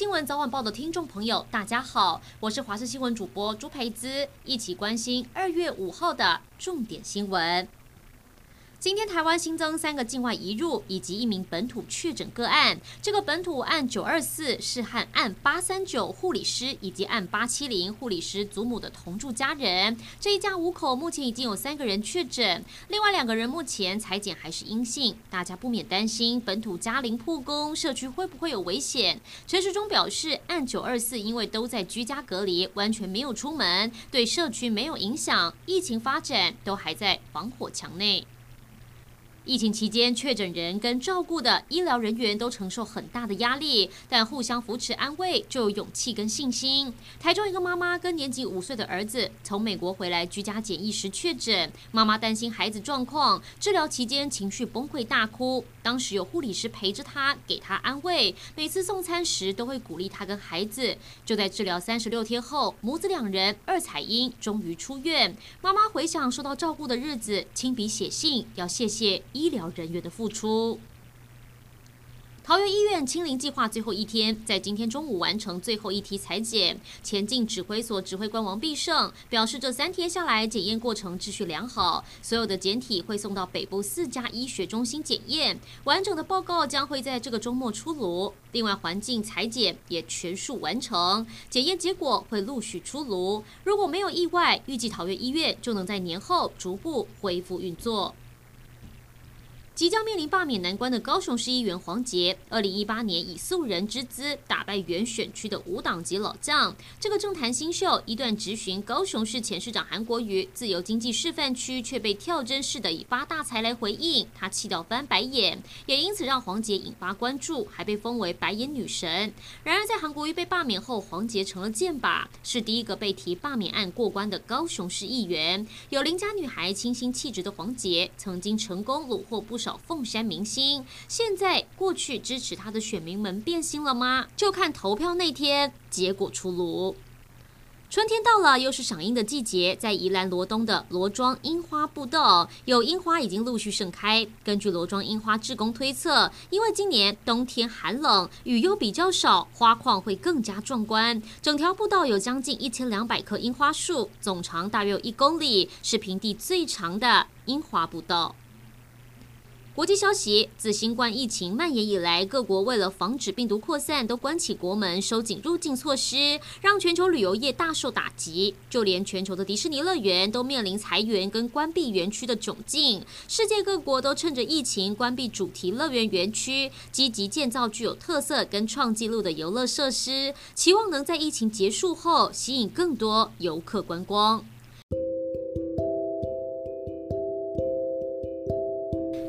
新闻早晚报的听众朋友，大家好，我是华视新闻主播朱培姿，一起关心二月五号的重点新闻。今天台湾新增三个境外移入以及一名本土确诊个案。这个本土案九二四是和案八三九护理师以及案八七零护理师祖母的同住家人。这一家五口目前已经有三个人确诊，另外两个人目前采检还是阴性。大家不免担心本土加零破工，社区会不会有危险？陈时中表示，案九二四因为都在居家隔离，完全没有出门，对社区没有影响。疫情发展都还在防火墙内。疫情期间，确诊人跟照顾的医疗人员都承受很大的压力，但互相扶持安慰，就有勇气跟信心。台中一个妈妈跟年仅五岁的儿子从美国回来居家检疫时确诊，妈妈担心孩子状况，治疗期间情绪崩溃大哭。当时有护理师陪着她，给她安慰，每次送餐时都会鼓励她跟孩子。就在治疗三十六天后，母子两人二彩英，终于出院。妈妈回想受到照顾的日子，亲笔写信要谢谢。医疗人员的付出。桃园医院清零计划最后一天，在今天中午完成最后一题裁剪。前进指挥所指挥官王必胜表示，这三天下来检验过程秩序良好，所有的检体会送到北部四家医学中心检验，完整的报告将会在这个周末出炉。另外，环境裁剪也全数完成，检验结果会陆续出炉。如果没有意外，预计桃园医院就能在年后逐步恢复运作。即将面临罢免难关的高雄市议员黄杰，二零一八年以素人之姿打败原选区的无党籍老将。这个政坛新秀一段直询高雄市前市长韩国瑜自由经济示范区，却被跳针式的以发大财来回应，他气到翻白眼，也因此让黄杰引发关注，还被封为白眼女神。然而在韩国瑜被罢免后，黄杰成了箭靶，是第一个被提罢免案过关的高雄市议员。有邻家女孩清新气质的黄杰，曾经成功虏获不少。凤山明星，现在过去支持他的选民们变心了吗？就看投票那天结果出炉。春天到了，又是赏樱的季节，在宜兰罗东的罗庄樱花步道，有樱花已经陆续盛开。根据罗庄樱花志工推测，因为今年冬天寒冷，雨又比较少，花况会更加壮观。整条步道有将近一千两百棵樱花树，总长大约有一公里，是平地最长的樱花步道。国际消息：自新冠疫情蔓延以来，各国为了防止病毒扩散，都关起国门，收紧入境措施，让全球旅游业大受打击。就连全球的迪士尼乐园都面临裁员跟关闭园区的窘境。世界各国都趁着疫情关闭主题乐园园区，积极建造具有特色跟创纪录的游乐设施，期望能在疫情结束后吸引更多游客观光。